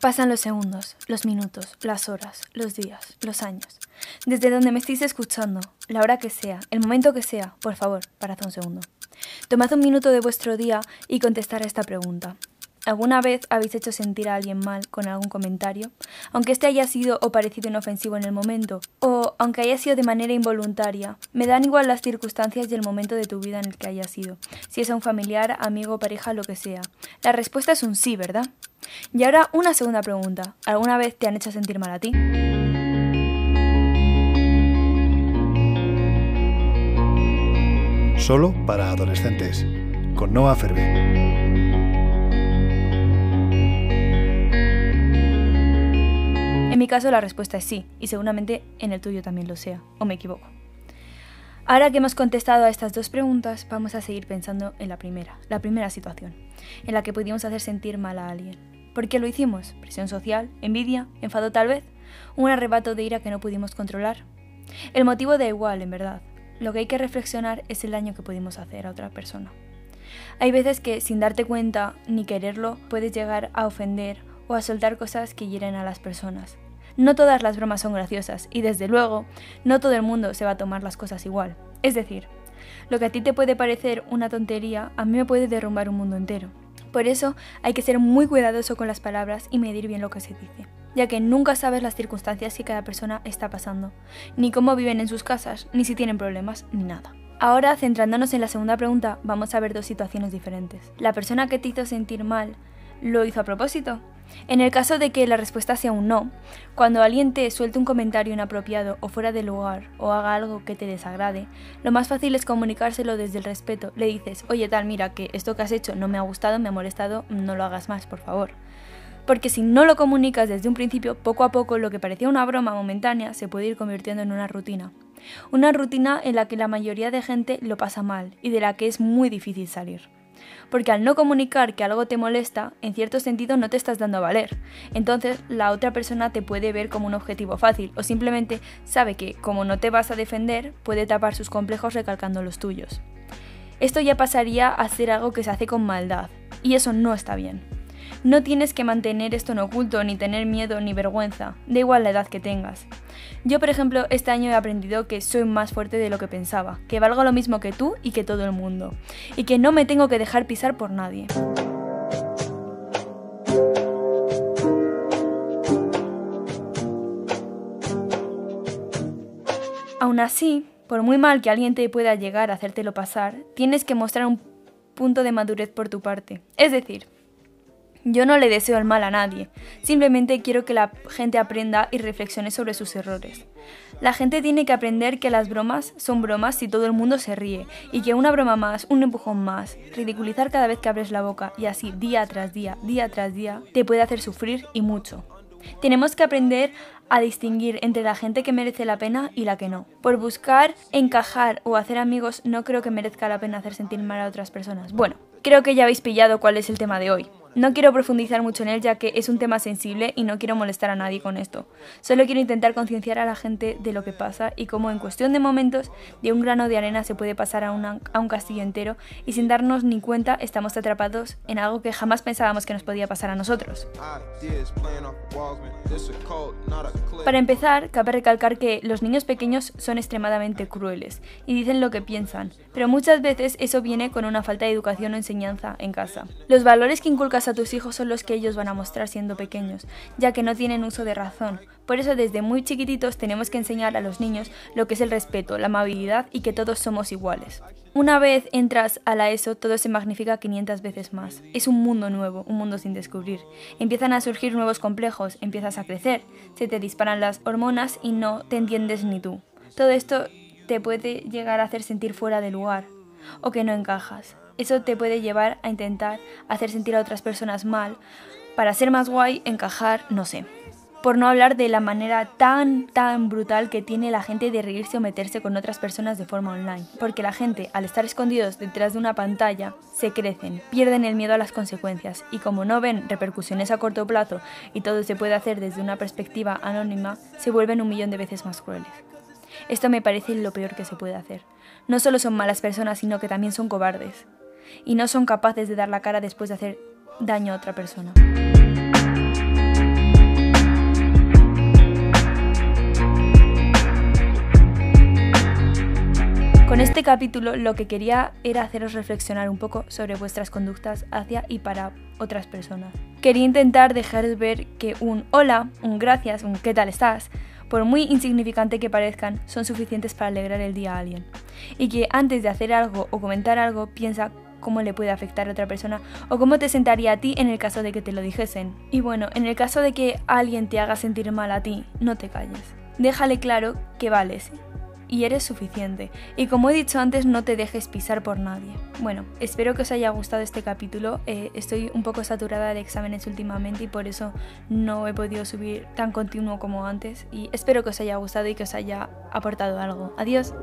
Pasan los segundos, los minutos, las horas, los días, los años. Desde donde me estéis escuchando, la hora que sea, el momento que sea, por favor, parad un segundo. Tomad un minuto de vuestro día y contestar a esta pregunta. ¿Alguna vez habéis hecho sentir a alguien mal con algún comentario? Aunque este haya sido o parecido inofensivo en el momento, o aunque haya sido de manera involuntaria, me dan igual las circunstancias y el momento de tu vida en el que haya sido, si es a un familiar, amigo, pareja, lo que sea. La respuesta es un sí, ¿verdad? Y ahora una segunda pregunta. ¿Alguna vez te han hecho sentir mal a ti? Solo para adolescentes, con Noah Ferbe. Mi caso la respuesta es sí, y seguramente en el tuyo también lo sea, o me equivoco. Ahora que hemos contestado a estas dos preguntas, vamos a seguir pensando en la primera, la primera situación, en la que pudimos hacer sentir mal a alguien. ¿Por qué lo hicimos? ¿Presión social? ¿Envidia? ¿Enfado tal vez? ¿Un arrebato de ira que no pudimos controlar? El motivo da igual, en verdad. Lo que hay que reflexionar es el daño que pudimos hacer a otra persona. Hay veces que, sin darte cuenta ni quererlo, puedes llegar a ofender o a soltar cosas que hieren a las personas. No todas las bromas son graciosas y desde luego no todo el mundo se va a tomar las cosas igual. Es decir, lo que a ti te puede parecer una tontería, a mí me puede derrumbar un mundo entero. Por eso hay que ser muy cuidadoso con las palabras y medir bien lo que se dice, ya que nunca sabes las circunstancias que cada persona está pasando, ni cómo viven en sus casas, ni si tienen problemas, ni nada. Ahora, centrándonos en la segunda pregunta, vamos a ver dos situaciones diferentes. La persona que te hizo sentir mal, ¿lo hizo a propósito? En el caso de que la respuesta sea un no, cuando alguien te suelte un comentario inapropiado o fuera de lugar o haga algo que te desagrade, lo más fácil es comunicárselo desde el respeto. Le dices, oye tal, mira que esto que has hecho no me ha gustado, me ha molestado, no lo hagas más, por favor. Porque si no lo comunicas desde un principio, poco a poco lo que parecía una broma momentánea se puede ir convirtiendo en una rutina. Una rutina en la que la mayoría de gente lo pasa mal y de la que es muy difícil salir porque al no comunicar que algo te molesta, en cierto sentido no te estás dando a valer. Entonces la otra persona te puede ver como un objetivo fácil o simplemente sabe que, como no te vas a defender, puede tapar sus complejos recalcando los tuyos. Esto ya pasaría a ser algo que se hace con maldad, y eso no está bien. No tienes que mantener esto en oculto, ni tener miedo ni vergüenza, da igual la edad que tengas. Yo, por ejemplo, este año he aprendido que soy más fuerte de lo que pensaba, que valgo lo mismo que tú y que todo el mundo, y que no me tengo que dejar pisar por nadie. Aún así, por muy mal que alguien te pueda llegar a hacértelo pasar, tienes que mostrar un punto de madurez por tu parte. Es decir, yo no le deseo el mal a nadie, simplemente quiero que la gente aprenda y reflexione sobre sus errores. La gente tiene que aprender que las bromas son bromas si todo el mundo se ríe, y que una broma más, un empujón más, ridiculizar cada vez que abres la boca y así día tras día, día tras día, te puede hacer sufrir y mucho. Tenemos que aprender a distinguir entre la gente que merece la pena y la que no. Por buscar encajar o hacer amigos no creo que merezca la pena hacer sentir mal a otras personas. Bueno, creo que ya habéis pillado cuál es el tema de hoy. No quiero profundizar mucho en él ya que es un tema sensible y no quiero molestar a nadie con esto. Solo quiero intentar concienciar a la gente de lo que pasa y cómo en cuestión de momentos de un grano de arena se puede pasar a, un castillo entero y sin darnos ni cuenta estamos atrapados en algo que jamás pensábamos que nos podía pasar a nosotros. Para empezar, cabe recalcar que los niños pequeños son extremadamente crueles y dicen lo que piensan, pero muchas veces eso viene con una falta de educación o enseñanza en casa. Los valores que a tus hijos son los que ellos van a mostrar siendo pequeños, ya que no tienen uso de razón. Por eso desde muy chiquititos tenemos que enseñar a los niños lo que es el respeto, la amabilidad y que todos somos iguales. Una vez entras a la ESO, todo se magnifica 500 veces más. Es un mundo nuevo, un mundo sin descubrir. Empiezan a surgir nuevos complejos, empiezas a crecer, se te disparan las hormonas y no te entiendes ni tú. Todo esto te puede llegar a hacer sentir fuera de lugar o que no encajas. Eso te puede llevar a intentar hacer sentir a otras personas mal para ser más guay, encajar, no sé. Por no hablar de la manera tan, tan brutal que tiene la gente de reírse o meterse con otras personas de forma online. Porque la gente, al estar escondidos detrás de una pantalla, se crecen, pierden el miedo a las consecuencias y como no ven repercusiones a corto plazo y todo se puede hacer desde una perspectiva anónima, se vuelven un millón de veces más crueles. Esto me parece lo peor que se puede hacer. No solo son malas personas, sino que también son cobardes y no son capaces de dar la cara después de hacer daño a otra persona. Con este capítulo lo que quería era haceros reflexionar un poco sobre vuestras conductas hacia y para otras personas. Quería intentar dejaros ver que un hola, un gracias, un qué tal estás, por muy insignificante que parezcan, son suficientes para alegrar el día a alguien. Y que antes de hacer algo o comentar algo, piensa cómo le puede afectar a otra persona o cómo te sentaría a ti en el caso de que te lo dijesen. Y bueno, en el caso de que alguien te haga sentir mal a ti, no te calles. Déjale claro que vales y eres suficiente. Y como he dicho antes, no te dejes pisar por nadie. Bueno, espero que os haya gustado este capítulo. Eh, estoy un poco saturada de exámenes últimamente y por eso no he podido subir tan continuo como antes. Y espero que os haya gustado y que os haya aportado algo. Adiós.